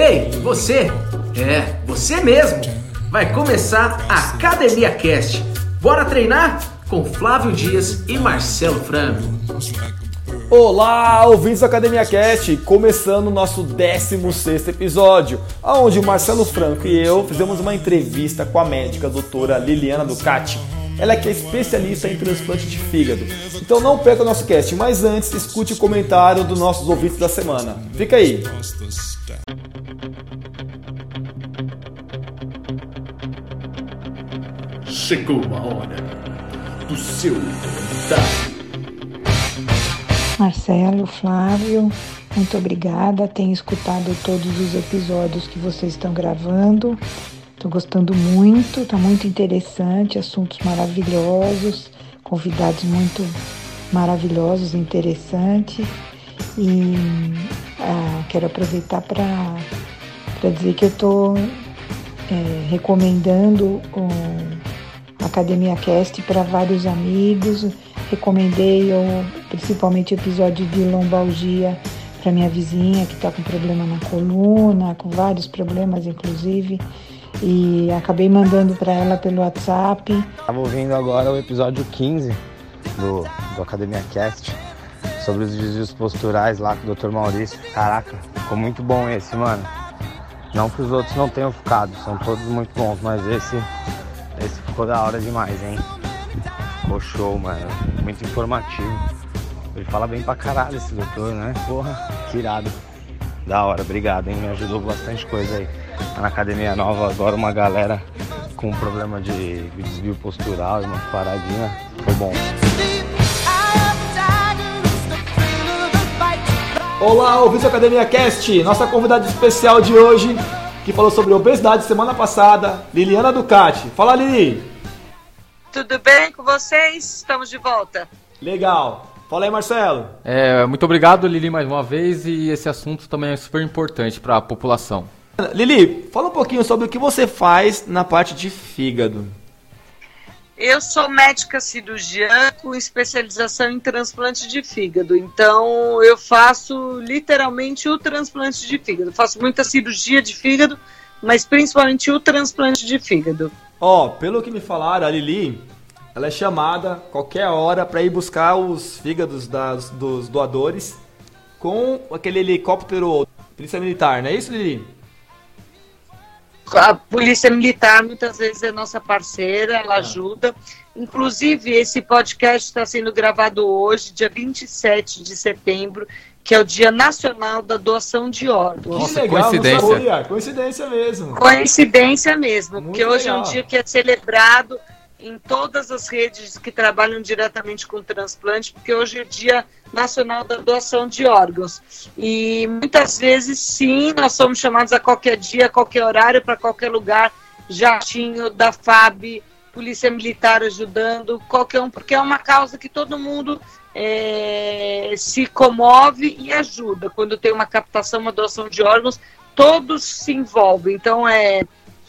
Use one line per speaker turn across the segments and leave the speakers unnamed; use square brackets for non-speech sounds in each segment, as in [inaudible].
Ei, você! É, você mesmo! Vai começar a Academia Cast. Bora treinar? Com Flávio Dias e Marcelo Franco.
Olá, ouvintes da Academia Cast, começando o nosso 16 episódio, onde o Marcelo Franco e eu fizemos uma entrevista com a médica a doutora Liliana Ducati. Ela é que é especialista em transplante de fígado. Então não perca o nosso cast, mas antes escute o comentário dos nossos ouvintes da semana. Fica aí.
Chegou a hora do seu comentário.
Marcelo, Flávio, muito obrigada. Tenho escutado todos os episódios que vocês estão gravando. Estou gostando muito, está muito interessante, assuntos maravilhosos, convidados muito maravilhosos, interessantes. E ah, quero aproveitar para dizer que eu estou é, recomendando o Academia Cast para vários amigos. Recomendei o, principalmente o episódio de lombalgia para minha vizinha que está com problema na coluna, com vários problemas, inclusive. E acabei mandando para ela pelo WhatsApp.
Estava ouvindo agora o episódio 15 do, do Academia Cast sobre os desvios posturais lá com o Dr. Maurício. Caraca, ficou muito bom esse, mano. Não que os outros não tenham ficado, são todos muito bons, mas esse, esse ficou da hora demais, hein? Ficou show, mano. Muito informativo. Ele fala bem pra caralho esse doutor, né? Porra, que irado. Da hora, obrigado, hein? Me ajudou bastante coisa aí. Tá na academia nova agora uma galera com problema de desvio postural e uma paradinha. Foi bom.
Olá, ouvintes da Academia Cast, nossa convidada especial de hoje, que falou sobre obesidade semana passada, Liliana Ducati. Fala, Lili!
Tudo bem com vocês? Estamos de volta.
Legal. Fala aí, Marcelo.
É, muito obrigado, Lili, mais uma vez, e esse assunto também é super importante para a população.
Lili, fala um pouquinho sobre o que você faz na parte de fígado.
Eu sou médica cirurgiã com especialização em transplante de fígado. Então, eu faço literalmente o transplante de fígado. Faço muita cirurgia de fígado, mas principalmente o transplante de fígado.
Ó, oh, pelo que me falaram, a Lili, ela é chamada qualquer hora para ir buscar os fígados das, dos doadores com aquele helicóptero polícia militar, não é isso, Lili?
a Polícia Militar muitas vezes é nossa parceira, ela ah. ajuda. Inclusive, esse podcast está sendo gravado hoje, dia 27 de setembro, que é o Dia Nacional da Doação de Órgãos.
Nossa, legal, coincidência. Coincidência mesmo.
Coincidência mesmo, Muito porque hoje legal. é um dia que é celebrado em todas as redes que trabalham diretamente com transplante, porque hoje é o Dia Nacional da Doação de Órgãos. E muitas vezes, sim, nós somos chamados a qualquer dia, a qualquer horário, para qualquer lugar, jatinho da FAB, Polícia Militar ajudando, qualquer um, porque é uma causa que todo mundo é, se comove e ajuda. Quando tem uma captação, uma doação de órgãos, todos se envolvem. Então, é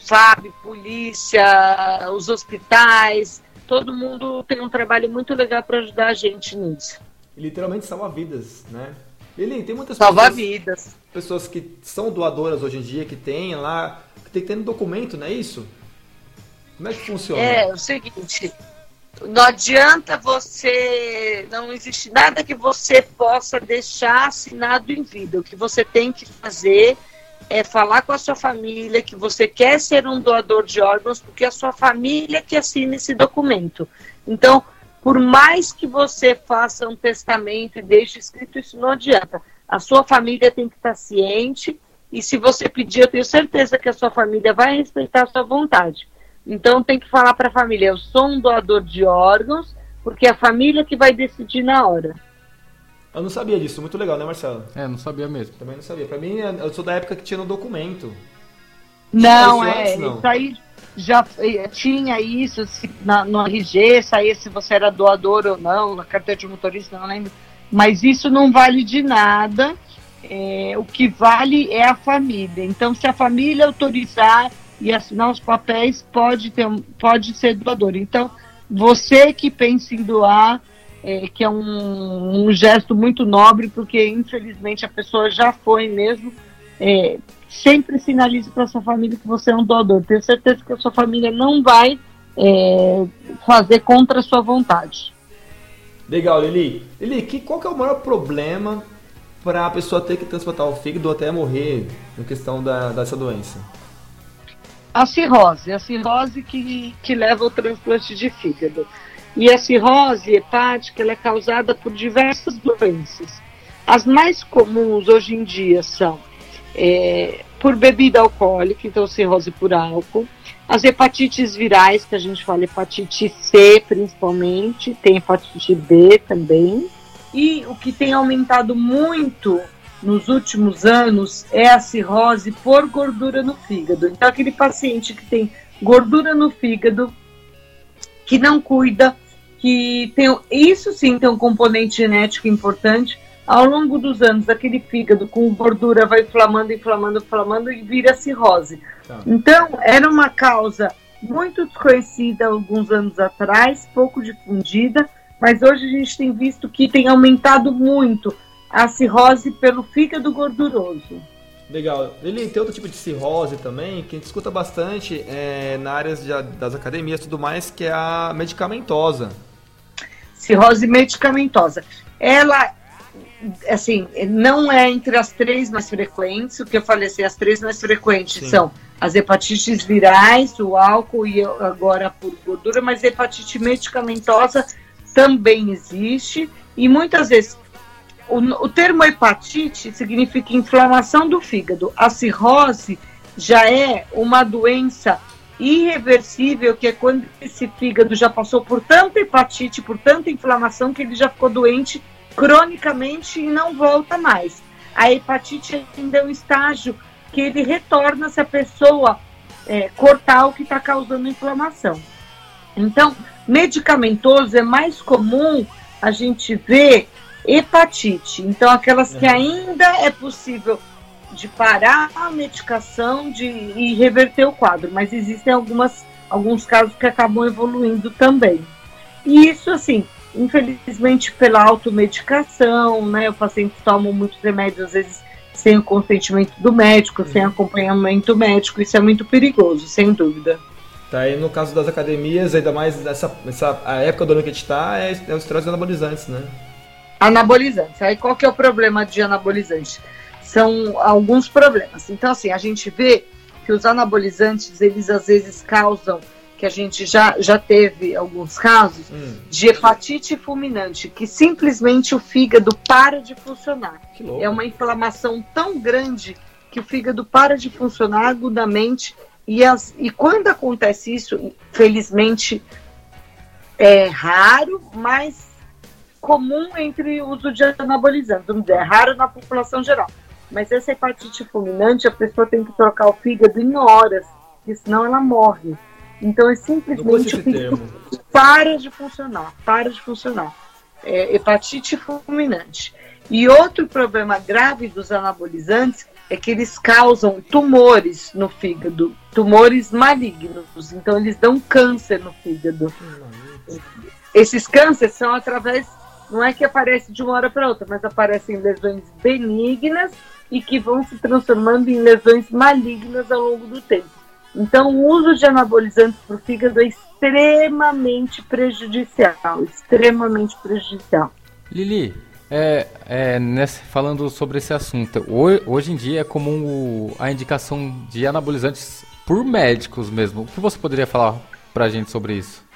FAB, polícia, os hospitais, todo mundo tem um trabalho muito legal para ajudar a gente nisso.
Literalmente salva vidas, né? Lili, tem muitas
salva pessoas, vidas.
pessoas que são doadoras hoje em dia, que tem lá, que tem que ter um documento, não é isso? Como é que funciona?
É, é o seguinte, não adianta você. Não existe nada que você possa deixar assinado em vida. O que você tem que fazer é falar com a sua família que você quer ser um doador de órgãos, porque é a sua família que assina esse documento. Então, por mais que você faça um testamento e deixe escrito, isso não adianta. A sua família tem que estar ciente, e se você pedir, eu tenho certeza que a sua família vai respeitar a sua vontade. Então, tem que falar para a família: eu sou um doador de órgãos, porque é a família que vai decidir na hora.
Eu não sabia disso, muito legal, né, Marcelo?
É, não sabia mesmo.
Também não sabia. Pra mim, eu sou da época que tinha no documento.
Não, é, antes, não. isso aí já eh, tinha isso se, na, no RG, saía se você era doador ou não, na carteira de motorista, não lembro. Mas isso não vale de nada. É, o que vale é a família. Então, se a família autorizar e assinar os papéis, pode, ter, pode ser doador. Então, você que pensa em doar, é, que é um, um, gesto muito nobre, porque infelizmente a pessoa já foi mesmo, é, sempre sinalize para sua família que você é um doador. Tenho certeza que a sua família não vai é, fazer contra a sua vontade.
Legal, Lili. Lili, que, qual que é o maior problema para a pessoa ter que transplantar o fígado ou até morrer em questão da, dessa doença?
A cirrose, a cirrose que, que leva ao transplante de fígado. E a cirrose hepática é causada por diversas doenças. As mais comuns hoje em dia são é, por bebida alcoólica, então cirrose por álcool, as hepatites virais, que a gente fala hepatite C principalmente, tem hepatite B também. E o que tem aumentado muito nos últimos anos é a cirrose por gordura no fígado. Então, aquele paciente que tem gordura no fígado, que não cuida, que tem isso sim tem um componente genético importante. Ao longo dos anos, aquele fígado com gordura vai inflamando, inflamando, inflamando e vira cirrose. Tá. Então, era uma causa muito desconhecida alguns anos atrás, pouco difundida, mas hoje a gente tem visto que tem aumentado muito a cirrose pelo fígado gorduroso.
Legal. Ele tem outro tipo de cirrose também, que a gente escuta bastante é, na área das academias e tudo mais, que é a medicamentosa.
Cirrose medicamentosa. Ela, assim, não é entre as três mais frequentes, o que eu falei assim, as três mais frequentes Sim. são as hepatites virais, o álcool e agora por gordura, mas hepatite medicamentosa também existe e muitas vezes o, o termo hepatite significa inflamação do fígado. A cirrose já é uma doença irreversível, que é quando esse fígado já passou por tanta hepatite, por tanta inflamação, que ele já ficou doente cronicamente e não volta mais. A hepatite ainda é um estágio que ele retorna se a pessoa é, cortar o que está causando inflamação. Então, medicamentoso é mais comum a gente ver hepatite. Então, aquelas que ainda é possível de parar a medicação de, e reverter o quadro, mas existem algumas, alguns casos que acabam evoluindo também. E isso, assim, infelizmente, pela automedicação, né? O paciente toma muitos remédios, às vezes sem o consentimento do médico, sem acompanhamento médico, isso é muito perigoso, sem dúvida.
Tá, e no caso das academias, ainda mais nessa, nessa a época do ano que a gente está, é, é os esteroides anabolizantes, né?
Anabolizantes. Aí qual que é o problema de anabolizante? São alguns problemas. Então, assim, a gente vê que os anabolizantes, eles às vezes causam que a gente já, já teve alguns casos hum. de hepatite fulminante, que simplesmente o fígado para de funcionar. É uma inflamação tão grande que o fígado para de funcionar agudamente. E, as, e quando acontece isso, felizmente é raro, mas comum entre o uso de anabolizantes. É raro na população geral. Mas essa hepatite fulminante, a pessoa tem que trocar o fígado em horas, porque senão ela morre. Então é simplesmente o fígado para de funcionar, para de funcionar. É, hepatite fulminante. E outro problema grave dos anabolizantes é que eles causam tumores no fígado, tumores malignos. Então eles dão câncer no fígado. Esses cânceres são através, não é que aparece de uma hora para outra, mas aparecem lesões benignas e que vão se transformando em lesões malignas ao longo do tempo. Então, o uso de anabolizantes para o fígado é extremamente prejudicial, extremamente prejudicial.
Lili, é, é, nessa, falando sobre esse assunto, hoje, hoje em dia é comum a indicação de anabolizantes por médicos mesmo. O que você poderia falar para a gente sobre isso?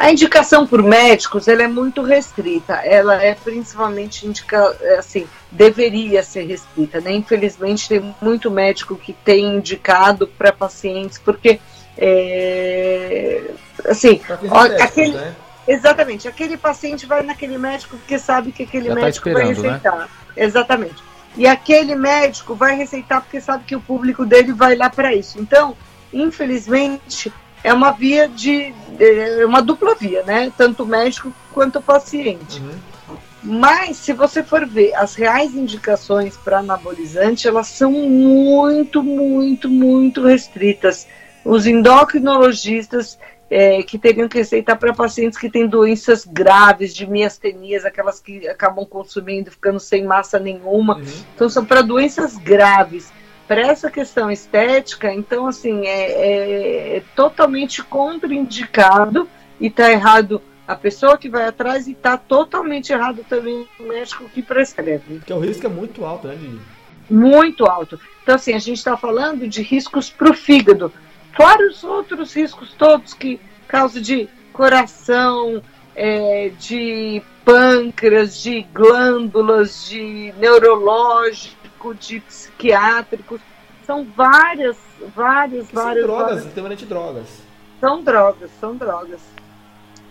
A indicação por médicos ela é muito restrita. Ela é principalmente indica, é, assim, deveria ser restrita. Né? Infelizmente tem muito médico que tem indicado para pacientes porque é, assim, ó, aquele, né? exatamente, aquele paciente vai naquele médico porque sabe que aquele Já tá médico tá vai né? receitar. Né? Exatamente. E aquele médico vai receitar porque sabe que o público dele vai lá para isso. Então, infelizmente, é uma via de. É uma dupla via, né? Tanto o médico quanto o paciente. Uhum. Mas, se você for ver as reais indicações para anabolizante, elas são muito, muito, muito restritas. Os endocrinologistas é, que teriam que receitar para pacientes que têm doenças graves de miastenias, aquelas que acabam consumindo, ficando sem massa nenhuma. Uhum. Então, são para doenças graves. Para essa questão estética, então, assim, é, é, é totalmente contraindicado e está errado a pessoa que vai atrás e está totalmente errado também o médico que prescreve.
Porque o risco é muito alto, né, Lili?
Muito alto. Então, assim, a gente está falando de riscos para o fígado. Fora os outros riscos todos que causa de coração, é, de pâncreas, de glândulas, de neurológico, de psiquiátricos. São várias, várias,
que
várias.
São drogas,
várias...
drogas.
São drogas, são drogas.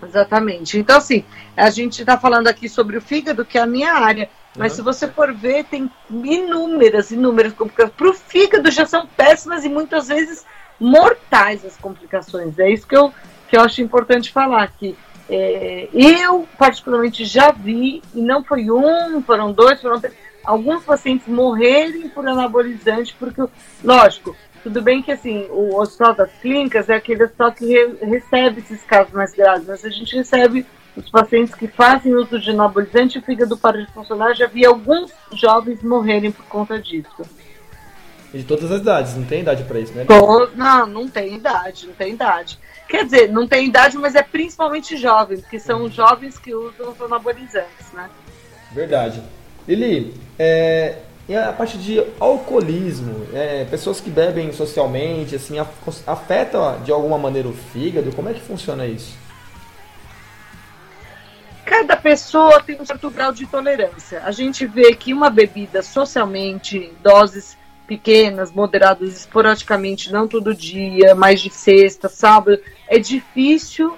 Exatamente. Então, assim, a gente está falando aqui sobre o fígado, que é a minha área. Mas uhum. se você for ver, tem inúmeras, inúmeras complicações. Para o fígado já são péssimas e muitas vezes mortais as complicações. É isso que eu, que eu acho importante falar, que é, eu particularmente já vi, e não foi um, foram dois, foram três, alguns pacientes morrerem por anabolizante, porque, lógico, tudo bem que assim, o hospital das clínicas é aquele hospital que re, recebe esses casos mais graves, mas a gente recebe os pacientes que fazem uso de anabolizante e o fígado para de funcionar, já vi alguns jovens morrerem por conta disso.
E de todas as idades, não tem idade para isso, né?
Não, não tem idade, não tem idade. Quer dizer, não tem idade, mas é principalmente jovens, porque são os jovens que usam os anabolizantes, né?
Verdade. Lili, é, e a parte de alcoolismo, é, pessoas que bebem socialmente, assim, afeta de alguma maneira o fígado? Como é que funciona isso?
Cada pessoa tem um certo grau de tolerância. A gente vê que uma bebida socialmente, doses pequenas, moderadas, esporadicamente, não todo dia, mais de sexta, sábado, é difícil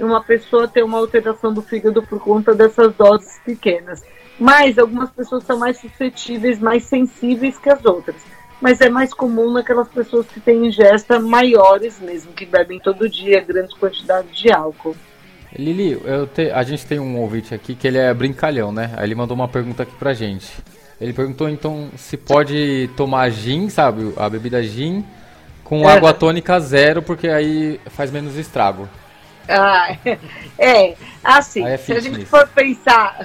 uma pessoa ter uma alteração do fígado por conta dessas doses pequenas. Mas algumas pessoas são mais suscetíveis, mais sensíveis que as outras. Mas é mais comum naquelas pessoas que têm ingesta maiores mesmo, que bebem todo dia grandes quantidades de álcool.
Lili, te, a gente tem um ouvinte aqui que ele é brincalhão, né? Aí ele mandou uma pergunta aqui pra gente. Ele perguntou então se pode tomar gin, sabe? A bebida gin com é. água tônica zero, porque aí faz menos estrago.
Ah, [laughs] é, assim, é se a gente for pensar,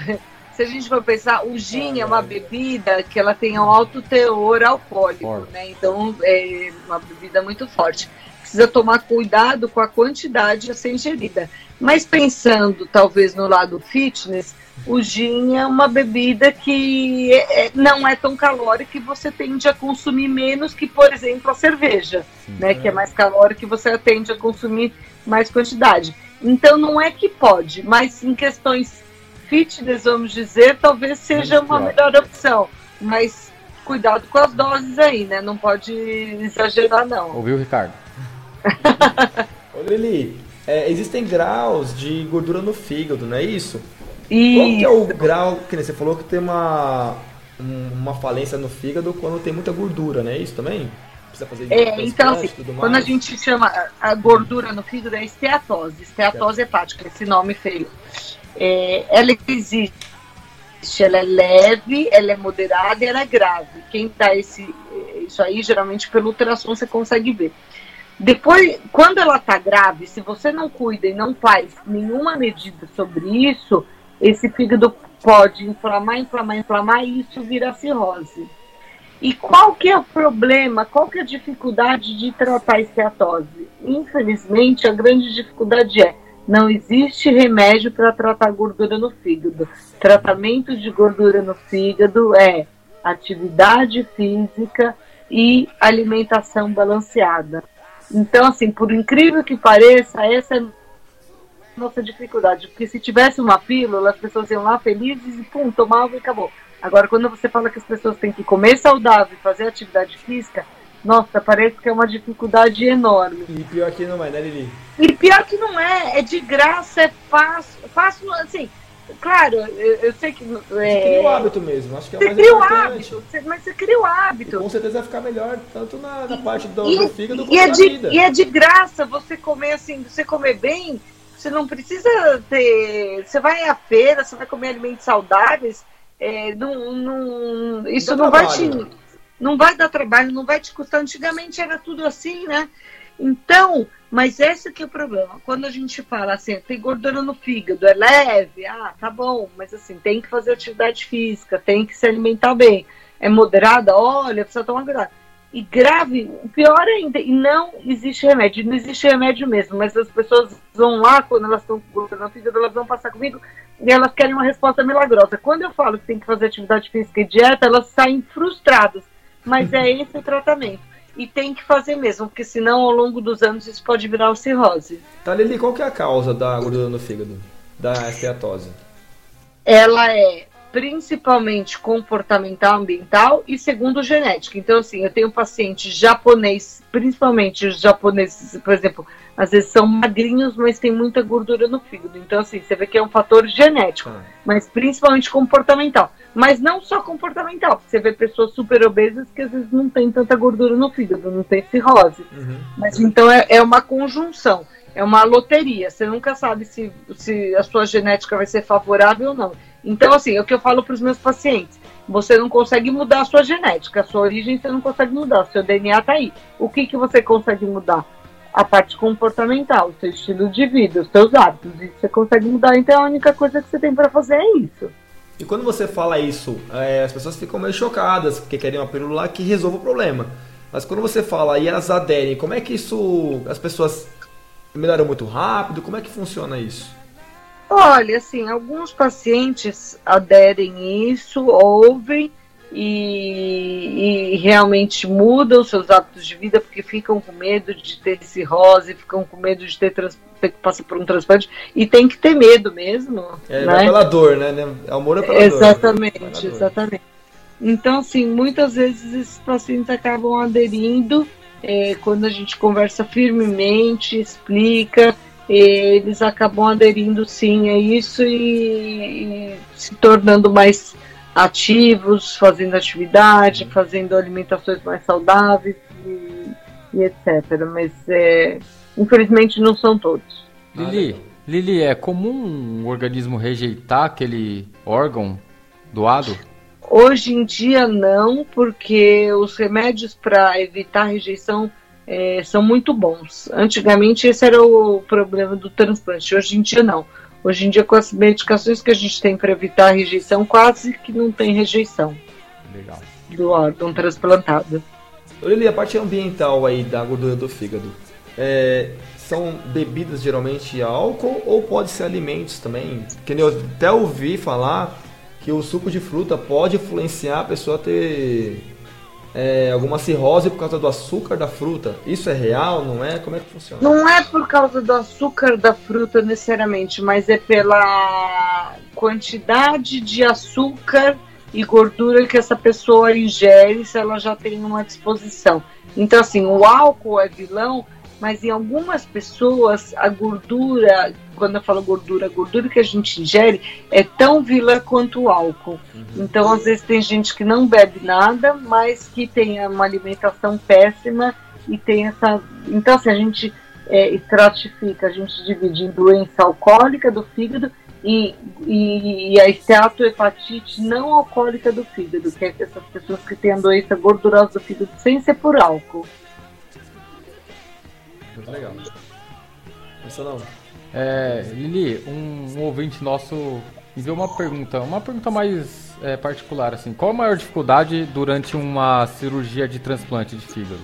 se a gente for pensar, o gin é uma bebida que ela tem um alto teor alcoólico, né? Então é uma bebida muito forte. Precisa tomar cuidado com a quantidade a ser ingerida. Mas pensando talvez no lado fitness, o gin é uma bebida que é, é, não é tão calórica e você tende a consumir menos que, por exemplo, a cerveja, Sim, né? É. Que é mais calórica e você tende a consumir mais quantidade. Então não é que pode, mas em questões fitness, vamos dizer, talvez seja uma melhor opção. Mas cuidado com as doses aí, né? Não pode exagerar, não.
Ouviu, Ricardo? [laughs]
Ô, Lili, é, existem graus de gordura no fígado, não é isso? isso? Qual que é o grau, que você falou que tem uma, uma falência no fígado quando tem muita gordura, não é isso também?
Precisa fazer é, então, assim, quando a gente chama a gordura no fígado é esteatose, esteatose hepática, esse nome feio. É, ela existe, ela é leve, ela é moderada e ela é grave. Quem dá esse, isso aí, geralmente pelo ultrassom você consegue ver. Depois, quando ela está grave, se você não cuida e não faz nenhuma medida sobre isso, esse fígado pode inflamar, inflamar, inflamar e isso vira cirrose. E qual que é o problema, qual que é a dificuldade de tratar a esteatose? Infelizmente, a grande dificuldade é não existe remédio para tratar gordura no fígado. Tratamento de gordura no fígado é atividade física e alimentação balanceada. Então, assim, por incrível que pareça, essa é a nossa dificuldade. Porque se tivesse uma pílula, as pessoas iam lá felizes e pum, tomavam e acabou. Agora, quando você fala que as pessoas têm que comer saudável e fazer atividade física, nossa, parece que é uma dificuldade enorme.
E pior que não é, né, Lili?
E pior que não é, é de graça, é fácil, fácil assim, Claro, eu, eu sei que.
É... Você cria o hábito mesmo, acho que é
mais cria o hábito, você, mas você cria o hábito.
E com certeza vai ficar melhor, tanto na, na parte do, e, do fígado
quanto é na de, vida. E é de graça você comer assim, você comer bem, você não precisa ter. Você vai à feira, você vai comer alimentos saudáveis, é, não, não, isso não, não vai te. Não vai dar trabalho, não vai te custar. Antigamente era tudo assim, né? Então, mas esse que é o problema. Quando a gente fala assim, tem gordura no fígado, é leve, ah, tá bom, mas assim, tem que fazer atividade física, tem que se alimentar bem. É moderada, olha, precisa tomar cuidado. E grave, pior ainda, e não existe remédio, não existe remédio mesmo, mas as pessoas vão lá, quando elas estão com gordura no fígado, elas vão passar comigo e elas querem uma resposta milagrosa. Quando eu falo que tem que fazer atividade física e dieta, elas saem frustradas, mas é esse o tratamento e tem que fazer mesmo, porque senão ao longo dos anos isso pode virar cirrose.
Tá, Lili, qual que é a causa da gordura no fígado, da esteatose?
Ela é principalmente comportamental, ambiental e segundo genética. Então, assim, eu tenho pacientes japonês, principalmente os japoneses, por exemplo, às vezes são magrinhos, mas tem muita gordura no fígado. Então, assim, você vê que é um fator genético, ah. mas principalmente comportamental. Mas não só comportamental, você vê pessoas super obesas que às vezes não tem tanta gordura no fígado, não tem cirrose. Uhum. Mas então é, é uma conjunção, é uma loteria. Você nunca sabe se, se a sua genética vai ser favorável ou não. Então, assim, é o que eu falo para os meus pacientes. Você não consegue mudar a sua genética, a sua origem você não consegue mudar, o seu DNA está aí. O que, que você consegue mudar? A parte comportamental, o seu estilo de vida, os seus hábitos. Isso você consegue mudar, então a única coisa que você tem para fazer é isso.
E quando você fala isso, é, as pessoas ficam meio chocadas, porque querem uma pílula que resolva o problema. Mas quando você fala e elas aderem, como é que isso. As pessoas melhoram muito rápido? Como é que funciona isso?
Olha, assim, alguns pacientes aderem isso, ouvem e, e, realmente mudam seus hábitos de vida porque ficam com medo de ter cirrose, ficam com medo de ter, trans, ter que passar por um transplante e tem que ter medo mesmo.
É, né? pela dor, né? Amor é pela
exatamente,
dor.
Exatamente, exatamente. Então, assim, muitas vezes esses pacientes acabam aderindo é, quando a gente conversa firmemente, explica eles acabam aderindo sim a isso e, e se tornando mais ativos, fazendo atividade, fazendo alimentações mais saudáveis e, e etc. Mas é, infelizmente não são todos.
Lili, Lili, é comum um organismo rejeitar aquele órgão doado?
Hoje em dia não, porque os remédios para evitar rejeição é, são muito bons. Antigamente esse era o problema do transplante, hoje em dia não. Hoje em dia, com as medicações que a gente tem para evitar a rejeição, quase que não tem rejeição Legal. do órgão transplantado.
Olha a parte ambiental aí da gordura do fígado. É, são bebidas geralmente álcool ou pode ser alimentos também? Que eu até ouvi falar que o suco de fruta pode influenciar a pessoa a ter é, alguma cirrose por causa do açúcar da fruta. Isso é real, não é? Como é que funciona?
Não é por causa do açúcar da fruta necessariamente, mas é pela quantidade de açúcar e gordura que essa pessoa ingere se ela já tem uma disposição. Então, assim, o álcool é vilão mas em algumas pessoas a gordura, quando eu falo gordura, a gordura que a gente ingere é tão vilã quanto o álcool. Uhum. Então, às vezes, tem gente que não bebe nada, mas que tem uma alimentação péssima e tem essa. Então, assim, a gente é, estratifica, a gente divide em doença alcoólica do fígado e, e, e a esteatohepatite não alcoólica do fígado, que é essas pessoas que têm a doença gordurosa do fígado sem ser por álcool.
Muito legal. Não.
É, Lili, um, um, ouvinte nosso enviou uma pergunta, uma pergunta mais é, particular, assim. Qual a maior dificuldade durante uma cirurgia de transplante de fígado?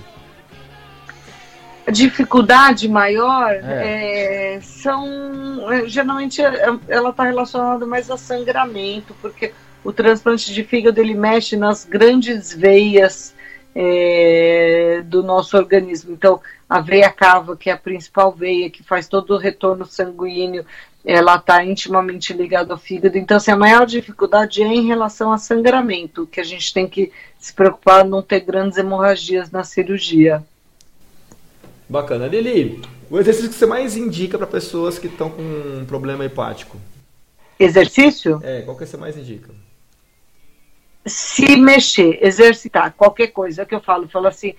A dificuldade maior é. É, são é, geralmente é, ela está relacionada mais a sangramento, porque o transplante de fígado ele mexe nas grandes veias é, do nosso organismo. Então, a veia cava, que é a principal veia que faz todo o retorno sanguíneo, ela está intimamente ligada ao fígado. Então, assim, a maior dificuldade é em relação a sangramento, que a gente tem que se preocupar não ter grandes hemorragias na cirurgia.
Bacana. Lili, o exercício que você mais indica para pessoas que estão com um problema hepático?
Exercício?
É, qual que você mais indica?
Se mexer, exercitar, qualquer coisa é que eu falo, eu falo assim,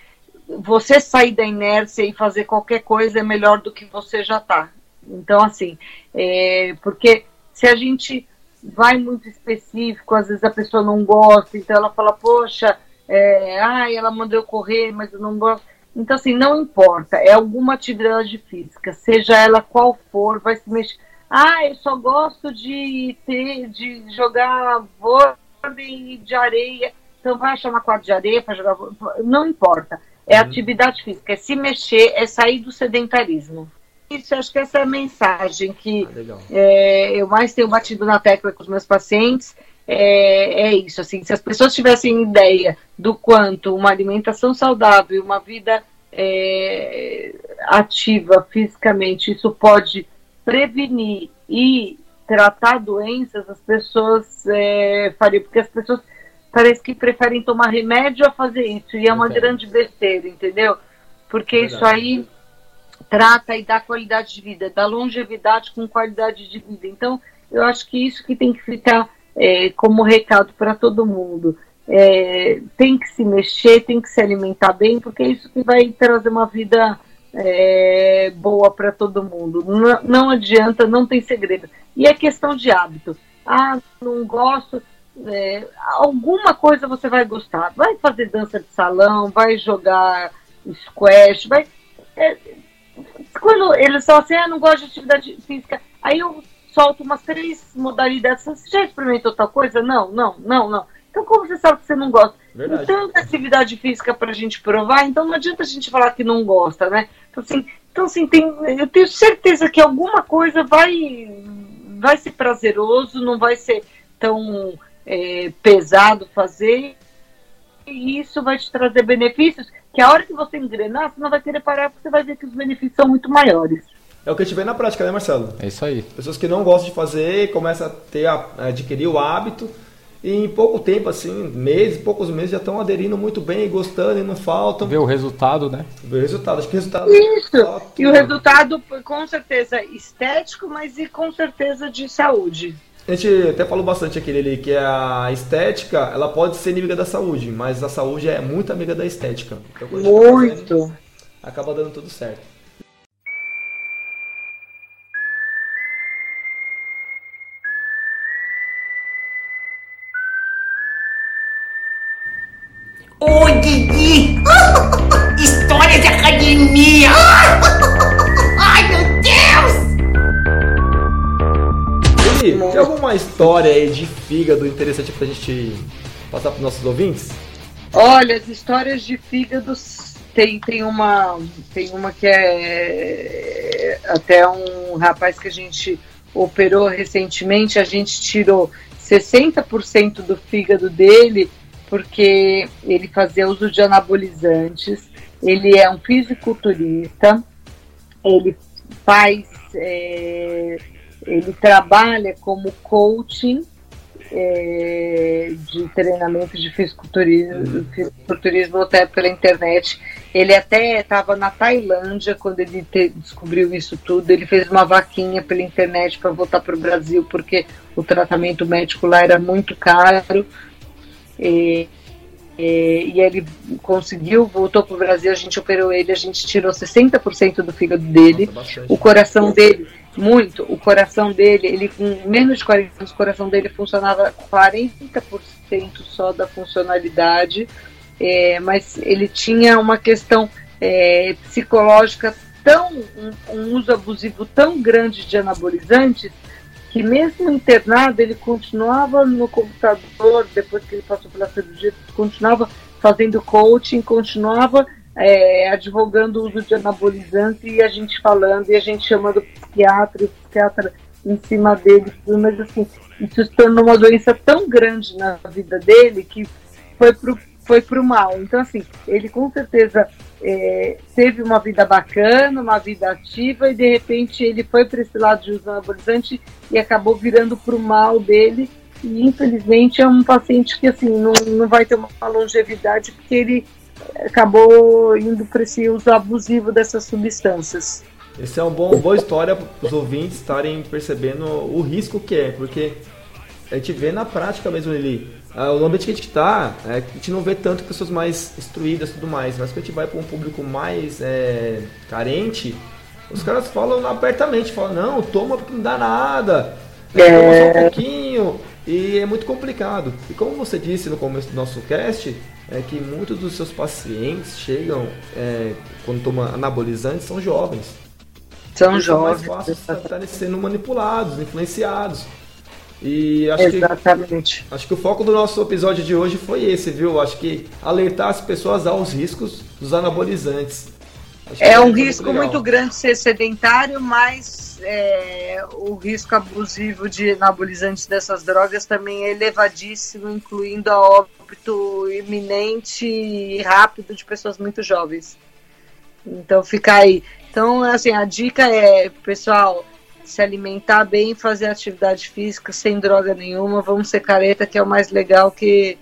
você sair da inércia e fazer qualquer coisa é melhor do que você já está. Então, assim, é, porque se a gente vai muito específico, às vezes a pessoa não gosta, então ela fala, poxa, é, ai, ela mandou eu correr, mas eu não gosto. Então, assim, não importa, é alguma atividade física, seja ela qual for, vai se mexer. Ah, eu só gosto de ter, de jogar vôlei de areia. Então vai chamar quadro de areia para jogar vôlei. Não importa. É uhum. atividade física, é se mexer, é sair do sedentarismo. Isso, acho que essa é a mensagem que ah, é, eu mais tenho batido na tecla com os meus pacientes. É, é, isso, assim, se as pessoas tivessem ideia do quanto uma alimentação saudável, uma vida é, ativa fisicamente, isso pode prevenir e tratar doenças, as pessoas é, fariam, porque as pessoas parece que preferem tomar remédio a fazer isso, e é uma grande besteira, entendeu? Porque isso aí trata e dá qualidade de vida, dá longevidade com qualidade de vida. Então, eu acho que isso que tem que ficar é, como recado para todo mundo. É, tem que se mexer, tem que se alimentar bem, porque é isso que vai trazer uma vida é, boa para todo mundo. Não, não, adianta, não tem segredo. E é questão de hábito. Ah, não gosto. É, alguma coisa você vai gostar. Vai fazer dança de salão, vai jogar squash, vai. É, quando eles falam assim, ah, não gosto de atividade física, aí eu solto umas três modalidades. Você já experimentou tal coisa? Não, não, não, não. Então, como você sabe que você não gosta? Verdade. Tanta atividade física para a gente provar, então não adianta a gente falar que não gosta, né? Então, assim, então, assim tem, eu tenho certeza que alguma coisa vai, vai ser prazeroso, não vai ser tão é, pesado fazer, e isso vai te trazer benefícios que a hora que você engrenar, você não vai querer parar, porque você vai ver que os benefícios são muito maiores.
É o que a gente vê na prática, né, Marcelo?
É isso aí.
Pessoas que não gostam de fazer, começam a ter a, a adquirir o hábito e em pouco tempo, assim, meses, poucos meses, já estão aderindo muito bem, gostando e não faltam.
Ver o resultado, né?
Ver o resultado. Acho que o resultado.
Isso! E o resultado, com certeza, estético, mas e com certeza de saúde.
A gente até falou bastante aqui ali que a estética ela pode ser inimiga da saúde, mas a saúde é muito amiga da estética.
Então, muito! Fazendo,
acaba dando tudo certo. Tem alguma história aí de fígado interessante pra gente passar pros nossos ouvintes?
Olha, as histórias de fígado tem, tem, uma, tem uma que é até um rapaz que a gente operou recentemente, a gente tirou 60% do fígado dele porque ele fazia uso de anabolizantes, ele é um fisiculturista, ele faz, é, ele trabalha como coaching é, de treinamento de fisiculturismo, uhum. fisiculturismo até pela internet. Ele até estava na Tailândia quando ele te, descobriu isso tudo. Ele fez uma vaquinha pela internet para voltar para o Brasil porque o tratamento médico lá era muito caro. E, e, e ele conseguiu, voltou para o Brasil, a gente operou ele, a gente tirou 60% do fígado dele, Nossa, o coração dele, muito, o coração dele, ele com menos de 40 anos, o coração dele funcionava 40% só da funcionalidade, é, mas ele tinha uma questão é, psicológica tão, um, um uso abusivo tão grande de anabolizantes que mesmo internado ele continuava no computador, depois que ele passou pela cirurgia, continuava fazendo coaching, continuava é, advogando o uso de anabolizante e a gente falando, e a gente chamando psiquiatra, e o psiquiatra em cima dele, mas assim, isso se tornou uma doença tão grande na vida dele que foi pro, foi pro mal. Então, assim, ele com certeza é, teve uma vida bacana, uma vida ativa, e de repente ele foi para esse lado de uso anabolizante e acabou virando para o mal dele. E infelizmente é um paciente que assim não, não vai ter uma longevidade porque ele acabou indo para esse uso abusivo dessas substâncias.
Esse é uma bom, boa história para os ouvintes estarem percebendo o risco que é, porque a gente vê na prática mesmo ali ah, o ambiente que a gente está, é, a gente não vê tanto pessoas mais instruídas e tudo mais, mas quando a gente vai para um público mais é, carente, os caras falam abertamente, falam, não, toma porque não dá nada, é. toma só um pouquinho. E é muito complicado. E como você disse no começo do nosso cast, é que muitos dos seus pacientes chegam, é, quando tomam anabolizantes, são jovens.
São jovens.
mais fáceis de estarem sendo manipulados, influenciados. E acho que,
Exatamente.
acho que o foco do nosso episódio de hoje foi esse, viu? Acho que alertar as pessoas aos riscos dos anabolizantes. Acho que
É um
muito
risco
legal.
muito grande ser sedentário, mas é, o risco abusivo de anabolizantes dessas drogas também é elevadíssimo, incluindo a óbito iminente e rápido de pessoas muito jovens. Então fica aí. Então, assim, a dica é, pessoal, se alimentar bem, fazer atividade física sem droga nenhuma, vamos ser careta, que é o mais legal que,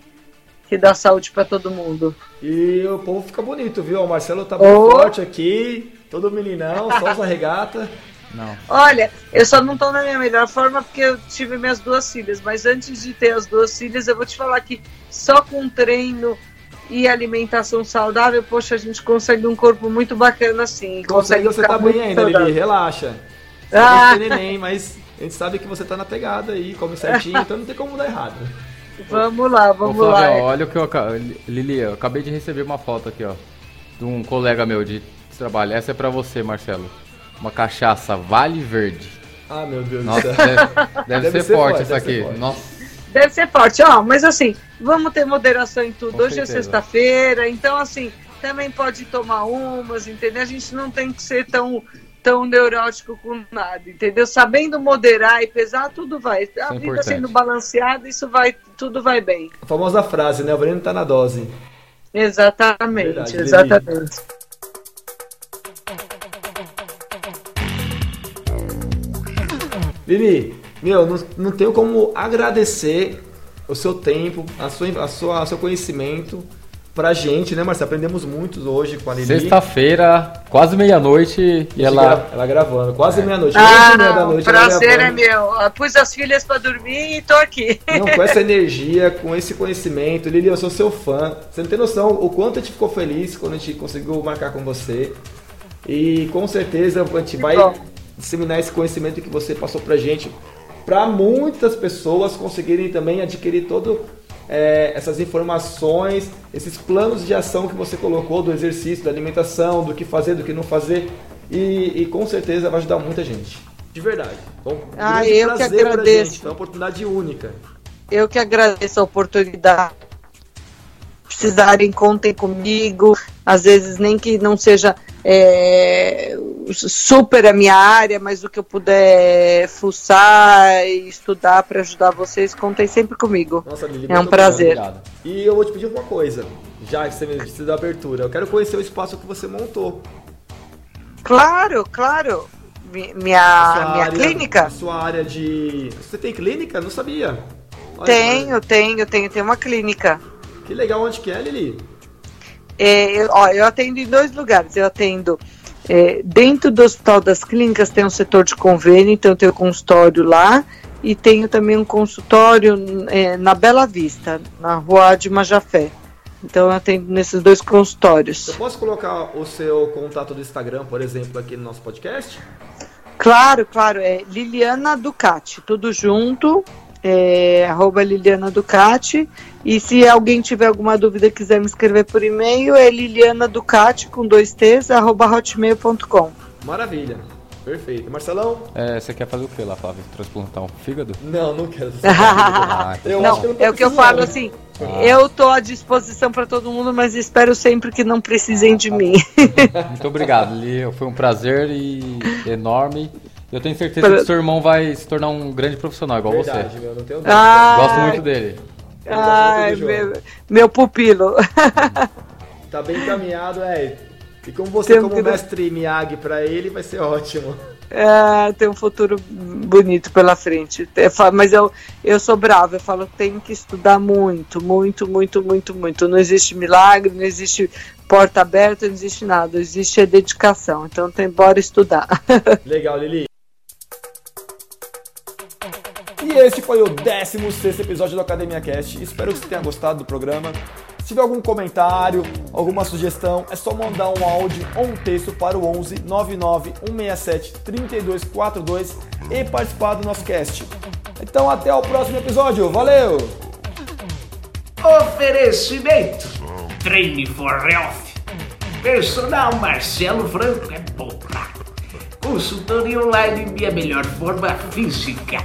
que dá saúde para todo mundo.
E o povo fica bonito, viu? O Marcelo tá bem
Oh.
forte aqui, todo meninão, só usa regata. [laughs]
Não.
Olha, eu só não tô na minha melhor forma porque eu tive minhas duas filhas, mas antes de ter as duas filhas, eu vou te falar que só com treino e alimentação saudável, poxa, a gente consegue um corpo muito bacana assim.
Consegue, você tá bem ainda,
saudável.
Lili, relaxa. Você
Ah.
neném, mas a gente sabe que você tá na pegada aí, come certinho, então não tem como dar errado.
Vamos lá,
Ô,
vamos
Flávio,
lá.
olha o que eu. Lili, eu acabei de receber uma foto aqui, ó. De um colega meu de trabalho. Essa é pra você, Marcelo. Uma cachaça Vale Verde.
Ah, meu Deus
Nossa,
do céu.
deve, deve
Deve
ser,
ser
forte
forte,
essa aqui.
forte.
Nossa.
Deve ser forte, ó, mas assim, vamos ter moderação em tudo.
Com
Hoje é
certeza.
sexta-feira, então assim, também pode tomar umas, entendeu? A gente não tem que ser tão tão neurótico com nada, entendeu? Sabendo moderar e pesar, tudo vai. A
é
vida
importante.
sendo balanceada, isso vai, tudo vai bem.
A famosa frase, né? O veneno tá na dose.
Exatamente,
Verdade, Lili.
exatamente.
Lili, meu, não, não tenho como agradecer o seu tempo, a sua, a sua, o seu conhecimento pra gente, né, Marcelo? Aprendemos muito hoje com a Lili.
Sexta-feira, quase meia-noite, e ela.
Ela, ela gravando, quase meia-noite, onze e meia da
Ah,
noite.
prazer é meu. Eu Pus as filhas pra dormir e tô aqui.
Não, com essa [laughs] energia, com esse conhecimento, Lili, eu sou seu fã. Você não tem noção o quanto a gente ficou feliz quando a gente conseguiu marcar com você. E com certeza a gente vai
bom.
disseminar esse conhecimento que você passou pra gente para muitas pessoas conseguirem também adquirir todo é, essas informações, esses planos de ação que você colocou do exercício, da alimentação, do que fazer, do que não fazer. E, e com certeza vai ajudar muita gente. De verdade. Bom, um
Ah, eu que
prazer pra
agradeço.
gente. É uma oportunidade única.
Eu que agradeço a oportunidade. Precisarem, contem comigo. Às vezes, nem que não seja é, super a minha área, mas o que eu puder fuçar e estudar para ajudar vocês, contem sempre comigo.
Nossa, Lili,
É um prazer.
E eu vou te pedir uma coisa, já que você me disse da abertura. Eu quero conhecer o espaço que você montou.
Claro, claro. Mi- Minha,
sua
minha
área-
clínica?
a sua área de. Você tem clínica? Não sabia. Olha,
Tenho, tenho, tenho, tenho uma clínica.
Que legal, onde que é, Lili?
É, eu, ó, eu atendo em dois lugares. Eu atendo é, dentro do Hospital das Clínicas, tem um setor de convênio, então eu tenho consultório lá. E tenho também um consultório é, na Bela Vista, na rua de Majafé. Então eu atendo nesses dois consultórios.
Eu posso colocar o seu contato do Instagram, por exemplo, aqui no nosso podcast?
Claro, claro, é Liliana Ducati, tudo junto, é, arroba Liliana Ducati. E se alguém tiver alguma dúvida e quiser me escrever por e-mail, é Liliana Ducati com dois T's, arroba hotmail.com.
Maravilha. Perfeito. Marcelão?
É, você quer fazer o que lá, Flávio? Transplantar um fígado?
Não, não quero. [laughs]
Ah,
Eu
não,
acho que eu não
é o que eu falo assim, eu tô à disposição para todo mundo, mas espero sempre que não precisem de mim. [laughs]
Muito obrigado, Li. Foi um prazer e enorme. Eu tenho certeza que seu irmão vai se tornar um grande profissional, igual
Verdade,
você.
meu, não tenho dúvida.
Ah,
Gosto muito dele.
Ai, meu, meu pupilo. [laughs]
Tá bem encaminhado, é. E como você,
Tem
como
que-
mestre Miyagi pra ele, vai ser ótimo.
É, tem um futuro bonito pela frente. Eu falo- Mas eu, eu sou brava, eu falo tem que estudar muito, muito, muito, muito, muito. Não existe milagre, não existe porta aberta, não existe nada. Existe a dedicação. Então tem bora estudar. [laughs]
Legal, Lili. E este foi o 16 episódio do Academia Cast. Espero que você tenha gostado do programa. Se tiver algum comentário, alguma sugestão, é só mandar um áudio ou um texto para o 11 99 167 3242 e participar do nosso cast. Então até o próximo episódio. Valeu!
Oferecimento: Treine for Health. Personal Marcelo Franco é bom. Consultoria online minha melhor forma física.